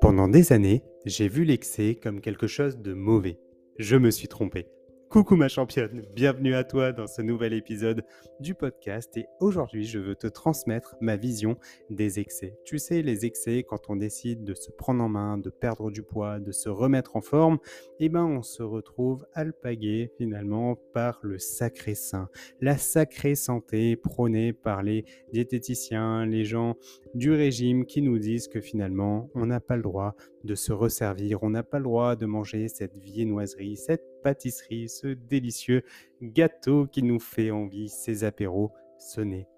Pendant des années, j'ai vu l'excès comme quelque chose de mauvais. Je me suis trompé. Coucou ma championne, bienvenue à toi dans ce nouvel épisode du podcast. Et aujourd'hui je veux te transmettre ma vision des excès. Tu sais, les excès quand on décide de se prendre en main, de perdre du poids, de se remettre en forme, eh ben on se retrouve alpagué finalement par le sacré sain, la sacrée santé prônée par les diététiciens, les gens du régime qui nous disent que finalement on n'a pas le droit de se resservir, on n'a pas le droit de manger cette viennoiserie, cette pâtisserie, ce délicieux gâteau qui nous fait envie, ces apéros, ce n'est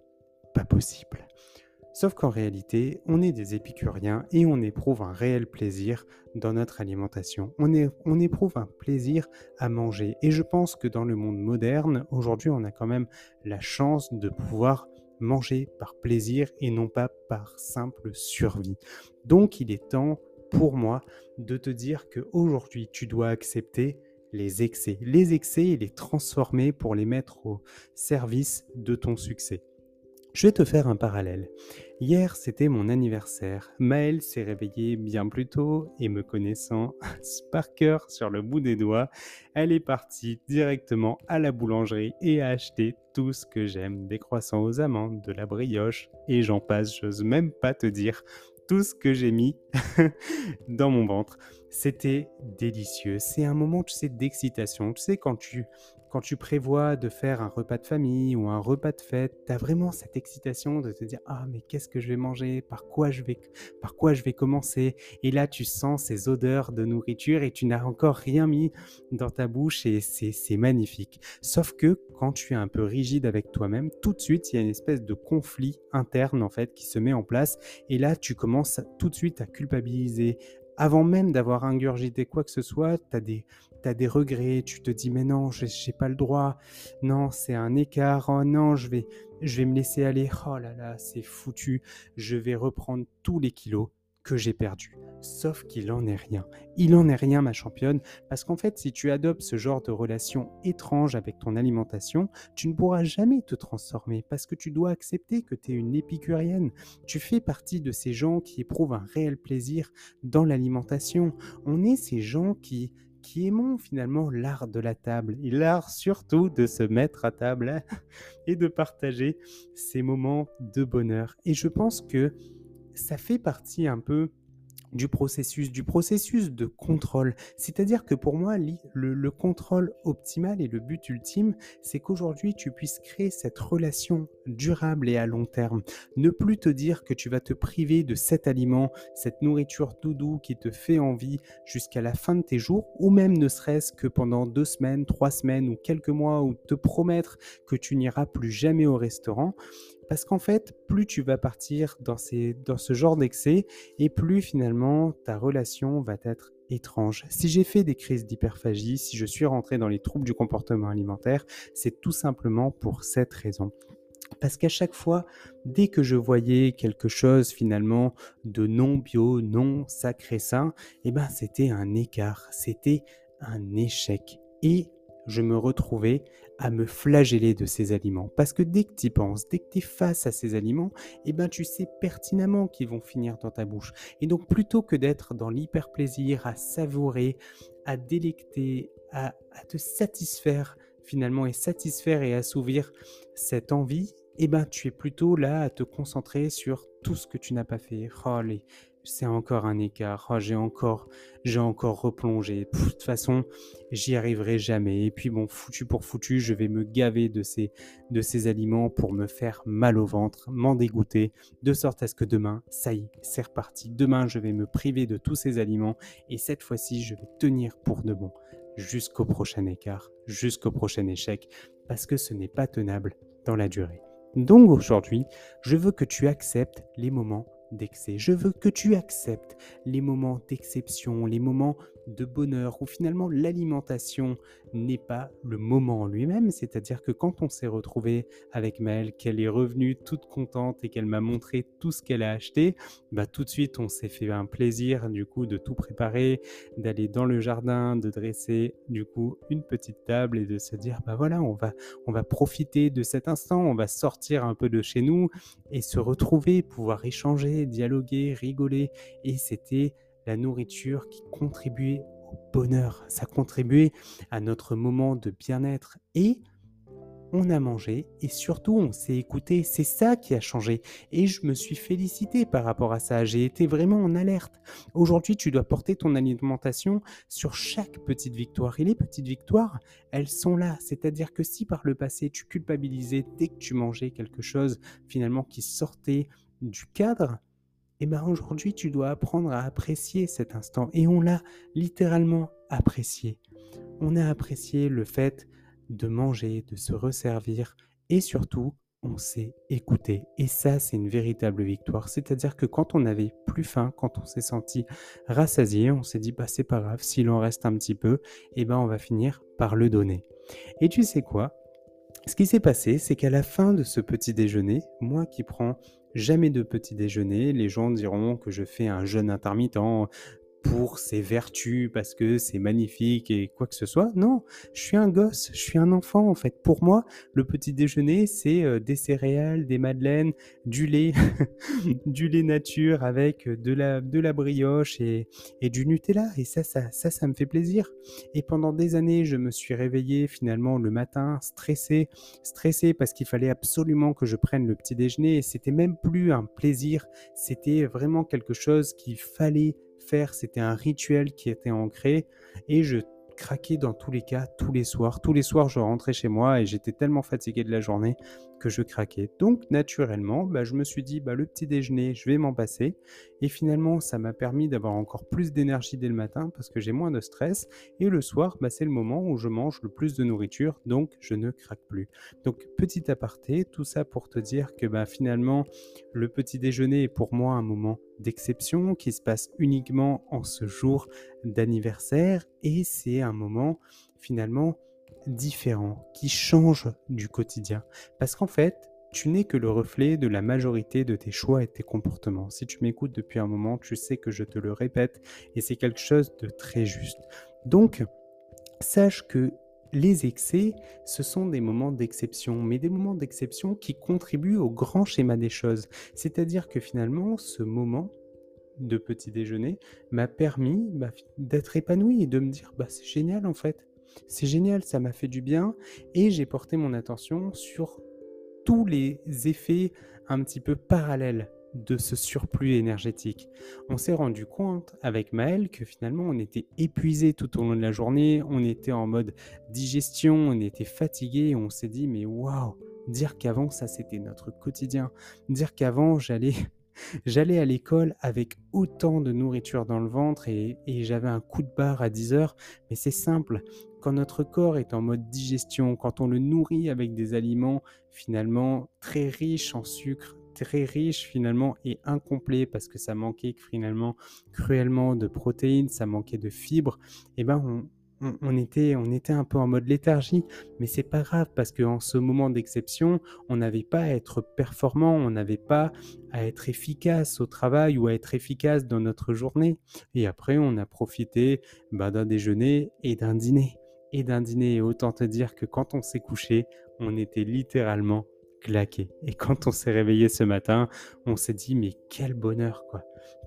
pas possible. Sauf qu'en réalité, on est des épicuriens et on éprouve un réel plaisir dans notre alimentation. On, on éprouve un plaisir à manger. Et je pense que dans le monde moderne, aujourd'hui, on a quand même la chance de pouvoir manger par plaisir et non pas par simple survie. Donc il est temps pour moi de te dire que aujourd'hui tu dois accepter les excès. Les excès et les transformer pour les mettre au service de ton succès. Je vais te faire un parallèle. Hier, c'était mon anniversaire. Maëlle s'est réveillée bien plus tôt et me connaissant par cœur sur le bout des doigts, elle est partie directement à la boulangerie et a acheté tout ce que j'aime, des croissants aux amandes, de la brioche et j'en passe, j'ose même pas te dire tout ce que j'ai mis dans mon ventre. C'était délicieux. C'est un moment, tu sais, d'excitation. Tu sais, quand tu, quand tu prévois de faire un repas de famille ou un repas de fête, tu as vraiment cette excitation de te dire Ah, mais qu'est-ce que je vais manger? Par quoi je vais, par quoi je vais commencer Et là, tu sens ces odeurs de nourriture et tu n'as encore rien mis dans ta bouche et c'est magnifique. Sauf que quand tu es un peu rigide avec toi-même, tout de suite, il y a une espèce de conflit interne en fait qui se met en place et là, tu commences tout de suite à culpabiliser, avant même d'avoir ingurgité quoi que ce soit, tu as des, regrets, tu te dis mais non, je n'ai pas le droit, non, c'est un écart, oh non, je vais, je vais me laisser aller, oh là là, c'est foutu, je vais reprendre tous les kilos que j'ai perdus. Sauf qu'il en est rien. Il en est rien, ma championne, parce qu'en fait, si tu adoptes ce genre de relation étrange avec ton alimentation, tu ne pourras jamais te transformer, parce que tu dois accepter que tu es une épicurienne. Tu fais partie de ces gens qui éprouvent un réel plaisir dans l'alimentation. On est ces gens qui qui aimons finalement l'art de la table et l'art surtout de se mettre à table et de partager ces moments de bonheur. Et je pense que ça fait partie un peu du processus, du processus de contrôle. C'est-à-dire que pour moi, le, contrôle optimal et le but ultime, c'est qu'aujourd'hui, tu puisses créer cette relation durable et à long terme. Ne plus te dire que tu vas te priver de cet aliment, cette nourriture doudou qui te fait envie jusqu'à la fin de tes jours, ou même ne serait-ce que pendant deux semaines, trois semaines ou quelques mois, ou te promettre que tu n'iras plus jamais au restaurant. Parce qu'en fait, plus tu vas partir dans, ces, dans ce genre d'excès, et plus finalement ta relation va être étrange. Si j'ai fait des crises d'hyperphagie, si je suis rentré dans les troubles du comportement alimentaire, c'est tout simplement pour cette raison. Parce qu'à chaque fois, dès que je voyais quelque chose finalement de non bio, non sacré sain, eh ben c'était un écart, c'était un échec. Et je me retrouvais à me flageller de ces aliments. Parce que dès que tu y penses, dès que tu es face à ces aliments, eh ben, tu sais pertinemment qu'ils vont finir dans ta bouche. Et donc plutôt que d'être dans l'hyper-plaisir, à savourer, à délecter, à, te satisfaire finalement et satisfaire et assouvir cette envie, eh ben, tu es plutôt là à te concentrer sur tout ce que tu n'as pas fait. Oh, c'est encore un écart. Oh, j'ai encore, j'ai encore replongé. de toute façon, j'y arriverai jamais. Et puis bon, foutu pour foutu, je vais me gaver de ces, de ces aliments pour me faire mal au ventre, m'en dégoûter, de sorte à ce que demain, ça y est, c'est reparti. Demain, je vais me priver de tous ces aliments et cette fois-ci, je vais tenir pour de bon jusqu'au prochain écart, jusqu'au prochain échec, parce que ce n'est pas tenable dans la durée. Donc aujourd'hui, je veux que tu acceptes les moments d'excès. Je veux que tu acceptes les moments d'exception, les moments de bonheur où finalement l'alimentation n'est pas le moment en lui-même. C'est-à-dire que quand on s'est retrouvé avec Maëlle, qu'elle est revenue toute contente et qu'elle m'a montré tout ce qu'elle a acheté, bah tout de suite on s'est fait un plaisir du coup de tout préparer, d'aller dans le jardin, de dresser du coup une petite table et de se dire bah voilà on va on va profiter de cet instant, on va sortir un peu de chez nous et se retrouver, pouvoir échanger, dialoguer, rigoler et c'était la nourriture qui contribuait au bonheur, ça contribuait à notre moment de bien-être et on a mangé et surtout on s'est écouté. C'est ça qui a changé. Et je me suis félicité par rapport à ça. J'ai été vraiment en alerte. Aujourd'hui, tu dois porter ton alimentation sur chaque petite victoire. Et les petites victoires, elles sont là. C'est-à-dire que si par le passé tu culpabilisais dès que tu mangeais quelque chose finalement qui sortait du cadre, eh bien aujourd'hui tu dois apprendre à apprécier cet instant. Et on l'a littéralement apprécié. On a apprécié le fait de manger, de se resservir et surtout on s'est écouté. Et ça, c'est une véritable victoire. C'est-à-dire que quand on avait plus faim, quand on s'est senti rassasié, on s'est dit, bah, c'est pas grave, s'il en reste un petit peu, eh ben, on va finir par le donner. Et tu sais quoi? Ce qui s'est passé, c'est qu'à la fin de ce petit déjeuner, moi qui prends jamais de petit déjeuner. Les gens diront que je fais un jeûne intermittent, pour ses vertus, parce que c'est magnifique et quoi que ce soit. Non, je suis un gosse, je suis un enfant en fait. Pour moi, le petit déjeuner, c'est euh, des céréales, des madeleines, du lait, du lait nature avec de la, de la brioche et, et du Nutella. Et ça, ça, ça, ça me fait plaisir. Et pendant des années, je me suis réveillé finalement le matin, stressé, stressé parce qu'il fallait absolument que je prenne le petit déjeuner. Et c'était même plus un plaisir, c'était vraiment quelque chose qu'il fallait c'était un rituel qui était ancré et je craquais dans tous les cas, tous les soirs. Tous les soirs, je rentrais chez moi et j'étais tellement fatigué de la journée que je craquais. Donc, naturellement, bah, je me suis dit, bah, le petit déjeuner, je vais m'en passer. Et finalement, ça m'a permis d'avoir encore plus d'énergie dès le matin parce que j'ai moins de stress. Et le soir, bah, c'est le moment où je mange le plus de nourriture, donc je ne craque plus. Donc, petit aparté, tout ça pour te dire que finalement, le petit déjeuner est pour moi un moment d'exception qui se passe uniquement en ce jour d'anniversaire et c'est un moment finalement différent, qui change du quotidien. Parce qu'en fait, tu n'es que le reflet de la majorité de tes choix et tes comportements. Si tu m'écoutes depuis un moment, tu sais que je te le répète et c'est quelque chose de très juste. Donc, sache que les excès, ce sont des moments d'exception, mais des moments d'exception qui contribuent au grand schéma des choses. C'est-à-dire que finalement, ce moment de petit déjeuner m'a permis bah, d'être épanoui et de me dire bah, c'est génial en fait. C'est génial, ça m'a fait du bien et j'ai porté mon attention sur tous les effets un petit peu parallèles de ce surplus énergétique. On s'est rendu compte avec Maël que finalement on était épuisé tout au long de la journée, on était en mode digestion, on était fatigué, on s'est dit mais waouh, dire qu'avant ça c'était notre quotidien, dire qu'avant j'allais J'allais à l'école avec autant de nourriture dans le ventre et, j'avais un coup de barre à 10 heures, mais c'est simple. Quand notre corps est en mode digestion, quand on le nourrit avec des aliments finalement très riches en sucre, très riches finalement et incomplets parce que ça manquait finalement cruellement de protéines, ça manquait de fibres, et eh ben on, était, on était un peu en mode léthargie, mais c'est pas grave parce qu'en ce moment d'exception, on n'avait pas à être performant, on n'avait pas à être efficace au travail ou à être efficace dans notre journée. Et après, on a profité bah, d'un déjeuner et d'un dîner. Et d'un dîner, autant te dire que quand on s'est couché, on était littéralement claqué. Et quand on s'est réveillé ce matin, on s'est dit mais quel bonheur quoi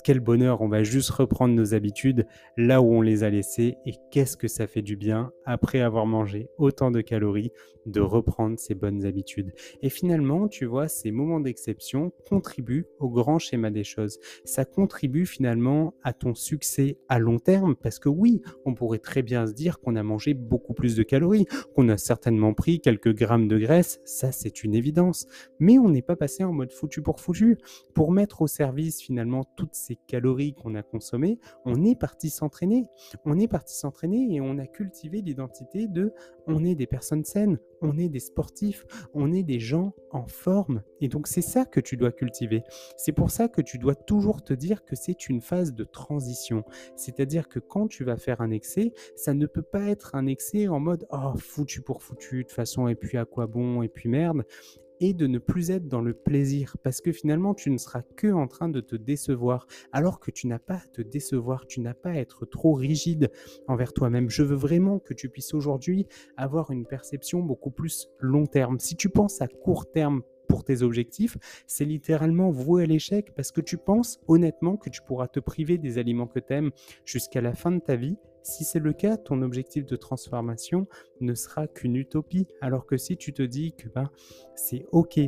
quel bonheur, on va juste reprendre nos habitudes là où on les a laissées et qu'est-ce que ça fait du bien après avoir mangé autant de calories de reprendre ces bonnes habitudes. Et finalement, tu vois, ces moments d'exception contribuent au grand schéma des choses. Ça contribue finalement à ton succès à long terme parce que oui, on pourrait très bien se dire qu'on a mangé beaucoup plus de calories, qu'on a certainement pris quelques grammes de graisse, ça c'est une évidence. Mais on n'est pas passé en mode foutu pour foutu pour mettre au service finalement tout toutes ces calories qu'on a consommées, on est parti s'entraîner. On est parti s'entraîner et on a cultivé l'identité de on est des personnes saines, on est des sportifs, on est des gens en forme. Et donc c'est ça que tu dois cultiver. C'est pour ça que tu dois toujours te dire que c'est une phase de transition. C'est-à-dire que quand tu vas faire un excès, ça ne peut pas être un excès en mode oh foutu pour foutu de toute façon et puis à quoi bon et puis merde et de ne plus être dans le plaisir parce que finalement tu ne seras que en train de te décevoir alors que tu n'as pas à te décevoir, tu n'as pas à être trop rigide envers toi-même. Je veux vraiment que tu puisses aujourd'hui avoir une perception beaucoup plus long terme. Si tu penses à court terme pour tes objectifs, c'est littéralement voué à l'échec parce que tu penses honnêtement que tu pourras te priver des aliments que tu aimes jusqu'à la fin de ta vie si c'est le cas, ton objectif de transformation ne sera qu'une utopie. Alors que si tu te dis que ben, c'est OK,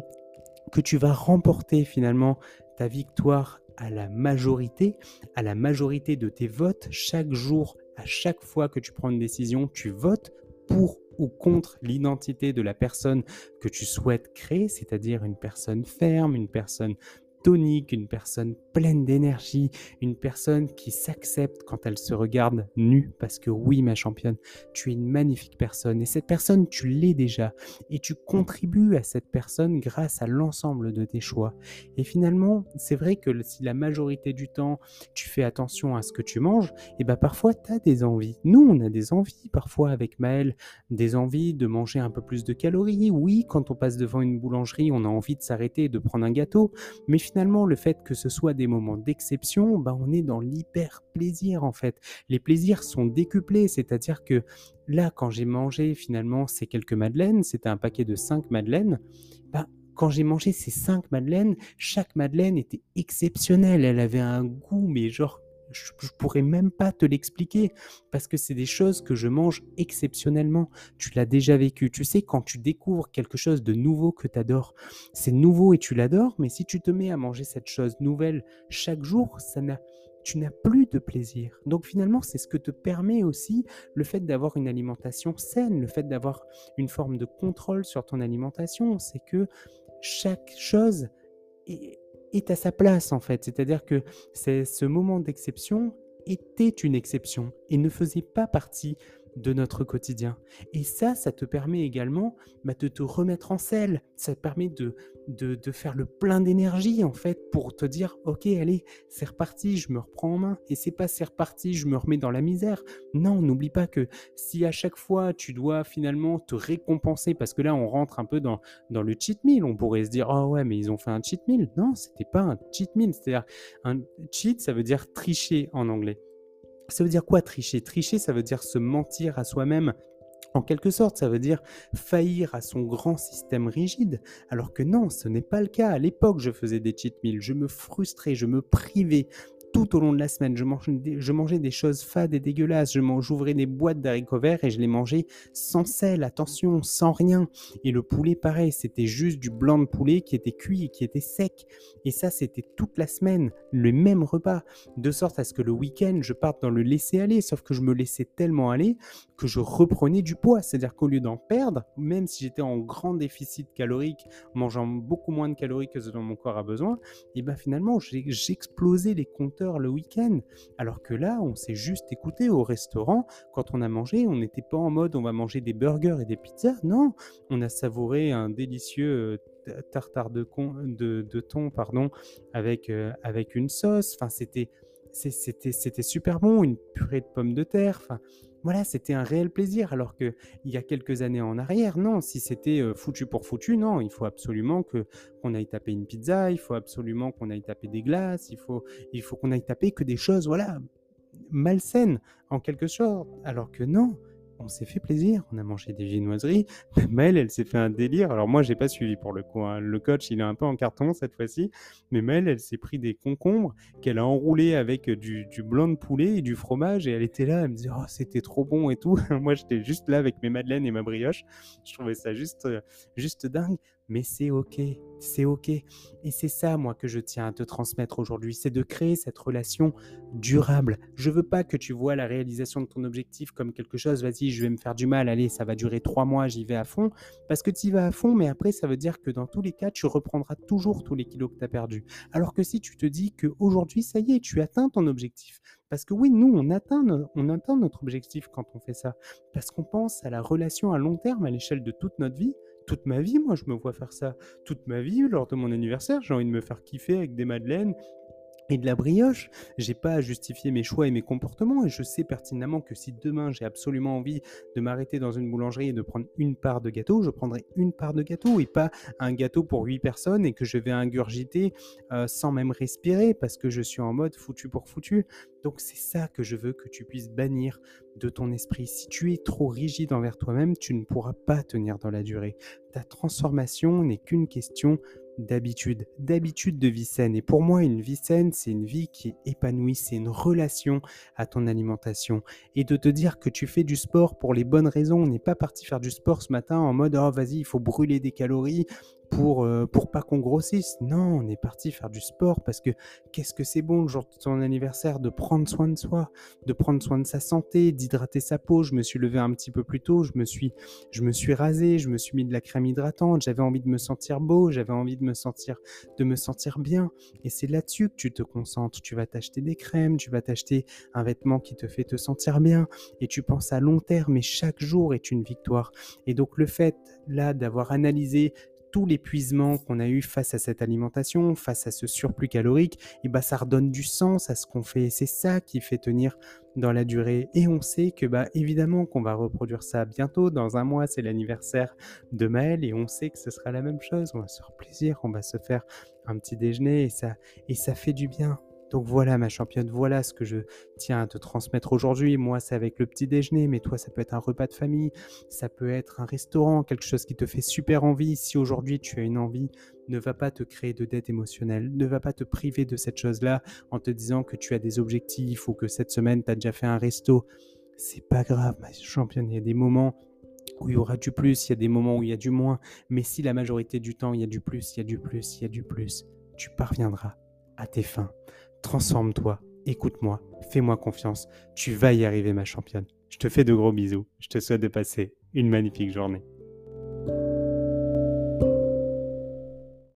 que tu vas remporter finalement ta victoire à la majorité, à la majorité de tes votes, chaque jour, à chaque fois que tu prends une décision, tu votes pour ou contre l'identité de la personne que tu souhaites créer, c'est-à-dire une personne ferme, une personne tonique, une personne pleine d'énergie, une personne qui s'accepte quand elle se regarde nue, parce que oui, ma championne, tu es une magnifique personne, et cette personne, tu l'es déjà, et tu contribues à cette personne grâce à l'ensemble de tes choix. Et finalement, c'est vrai que si la majorité du temps, tu fais attention à ce que tu manges, et bien parfois, tu as des envies. Nous, on a des envies, parfois avec Maëlle, des envies de manger un peu plus de calories. Oui, quand on passe devant une boulangerie, on a envie de s'arrêter et de prendre un gâteau, mais finalement, le fait que ce soit des moments d'exception, bah, on est dans l'hyper plaisir en fait. Les plaisirs sont décuplés, c'est-à-dire que là, quand j'ai mangé finalement ces quelques madeleines, c'était un paquet de 5 madeleines, bah, quand j'ai mangé ces 5 madeleines, chaque madeleine était exceptionnelle. Elle avait un goût, mais genre je, ne pourrais même pas te l'expliquer parce que c'est des choses que je mange exceptionnellement. Tu l'as déjà vécu. Tu sais, quand tu découvres quelque chose de nouveau que tu adores, c'est nouveau et tu l'adores, mais si tu te mets à manger cette chose nouvelle chaque jour, ça n'a tu n'as plus de plaisir. Donc finalement, c'est ce que te permet aussi le fait d'avoir une alimentation saine, le fait d'avoir une forme de contrôle sur ton alimentation. C'est que chaque chose est, est à sa place en fait. C'est-à-dire que ce moment d'exception était une exception et ne faisait pas partie de notre quotidien. Et ça, ça te permet également bah, de te remettre en selle. Ça te permet de, de, faire le plein d'énergie, en fait, pour te dire, OK, allez, c'est reparti, je me reprends en main. Et c'est pas c'est reparti, je me remets dans la misère. Non, n'oublie pas que si à chaque fois tu dois finalement te récompenser, parce que là, on rentre un peu dans, dans le cheat meal, on pourrait se dire, oh ouais, mais ils ont fait un cheat meal. Non, c'était pas un cheat meal. C'est-à-dire, un cheat, ça veut dire tricher en anglais. Ça veut dire quoi tricher? Tricher, ça veut dire se mentir à soi-même. En quelque sorte, ça veut dire faillir à son grand système rigide, alors que non, ce n'est pas le cas. À l'époque, je faisais des cheat meals, je me frustrais, je me privais tout au long de la semaine. Je mangeais, des, choses fades et dégueulasses. Je j'ouvrais des boîtes d'haricots verts et je les mangeais sans sel, attention, sans rien. Et le poulet, pareil, c'était juste du blanc de poulet qui était cuit et qui était sec. Et ça, c'était toute la semaine, le même repas. De sorte à ce que le week-end, je parte dans le laisser aller. Sauf que je me laissais tellement aller que je reprenais du poids. C'est-à-dire qu'au lieu d'en perdre, même si j'étais en grand déficit calorique, mangeant beaucoup moins de calories que ce dont mon corps a besoin, et ben finalement, j'explosais les le week-end. Alors que là, on s'est juste écouté au restaurant. Quand on a mangé, on n'était pas en mode on va manger des burgers et des pizzas. Non, on a savouré un délicieux euh, tartare de, de, thon pardon, avec, euh, avec une sauce. Enfin, c'était c'était super bon, une purée de pommes de terre. Voilà, c'était un réel plaisir. Alors que il y a quelques années en arrière, non, si c'était foutu pour foutu, non, il faut absolument que qu'on aille taper une pizza, il faut absolument qu'on aille taper des glaces, il faut il faut qu'on aille taper que des choses, voilà, malsaines en quelque sorte. Alors que non, on s'est fait plaisir, on a mangé des viennoiseries. Maëlle, elle s'est fait un délire. Alors moi, j'ai pas suivi pour le coup. Hein. Le coach, il est un peu en carton cette fois-ci. Mais Maëlle, elle s'est pris des concombres qu'elle a enroulés avec du, blanc de poulet et du fromage. Et elle était là, elle me disait, oh, c'était trop bon et tout. moi, j'étais juste là avec mes madeleines et ma brioche. Je trouvais ça juste, euh, juste dingue. Mais c'est ok, c'est ok. Et c'est ça, moi, que je tiens à te transmettre aujourd'hui, c'est de créer cette relation durable. Je veux pas que tu vois la réalisation de ton objectif comme quelque chose, vas-y, je vais me faire du mal, allez, ça va durer trois mois, j'y vais à fond, parce que tu y vas à fond, mais après, ça veut dire que dans tous les cas, tu reprendras toujours tous les kilos que tu as perdus. Alors que si tu te dis qu'aujourd'hui, ça y est, tu atteins ton objectif, parce que oui, nous, on atteint, on atteint notre objectif quand on fait ça, parce qu'on pense à la relation à long terme, à l'échelle de toute notre vie, toute ma vie, moi, je me vois faire ça. Toute ma vie, lors de mon anniversaire, j'ai envie de me faire kiffer avec des madeleines, et de la brioche. J'ai pas à justifier mes choix et mes comportements et je sais pertinemment que si demain j'ai absolument envie de m'arrêter dans une boulangerie et de prendre une part de gâteau, je prendrai une part de gâteau et pas un gâteau pour huit personnes et que je vais ingurgiter euh, sans même respirer parce que je suis en mode foutu pour foutu. Donc c'est ça que je veux que tu puisses bannir de ton esprit. Si tu es trop rigide envers toi-même, tu ne pourras pas tenir dans la durée. Ta transformation n'est qu'une question d'habitude, d'habitude de vie saine. Et pour moi, une vie saine, c'est une vie qui est épanouie, c'est une relation à ton alimentation. Et de te dire que tu fais du sport pour les bonnes raisons, on n'est pas parti faire du sport ce matin en mode, oh vas-y, il faut brûler des calories, pour, euh, pour pas qu'on grossisse. Non, on est parti faire du sport parce que qu'est-ce que c'est bon le jour de ton anniversaire de prendre soin de soi, de prendre soin de sa santé, d'hydrater sa peau. Je me suis levé un petit peu plus tôt, je me suis, je me suis rasé, je me suis mis de la crème hydratante, j'avais envie de me sentir beau, j'avais envie de me sentir, de me sentir bien. Et c'est là-dessus que tu te concentres. Tu vas t'acheter des crèmes, tu vas t'acheter un vêtement qui te fait te sentir bien et tu penses à long terme et chaque jour est une victoire. Et donc le fait là d'avoir analysé tout l'épuisement qu'on a eu face à cette alimentation, face à ce surplus calorique, et bah ça redonne du sens à ce qu'on fait. C'est ça qui fait tenir dans la durée. Et on sait que bah évidemment qu'on va reproduire ça bientôt. Dans un mois, c'est l'anniversaire de Maël et on sait que ce sera la même chose. On va se faire plaisir, on va se faire un petit déjeuner et ça et ça fait du bien. Donc voilà ma championne, voilà ce que je tiens à te transmettre aujourd'hui. Moi, c'est avec le petit déjeuner, mais toi, ça peut être un repas de famille, ça peut être un restaurant, quelque chose qui te fait super envie. Si aujourd'hui tu as une envie, ne va pas te créer de dette émotionnelle, ne va pas te priver de cette chose-là en te disant que tu as des objectifs ou que cette semaine tu as déjà fait un resto. C'est pas grave, ma championne, il y a des moments où il y aura du plus, il y a des moments où il y a du moins, mais si la majorité du temps il y a du plus, il y a du plus, il y a du plus, tu parviendras à tes fins transforme-toi, écoute-moi, fais-moi confiance, tu vas y arriver ma championne. Je te fais de gros bisous, je te souhaite de passer une magnifique journée.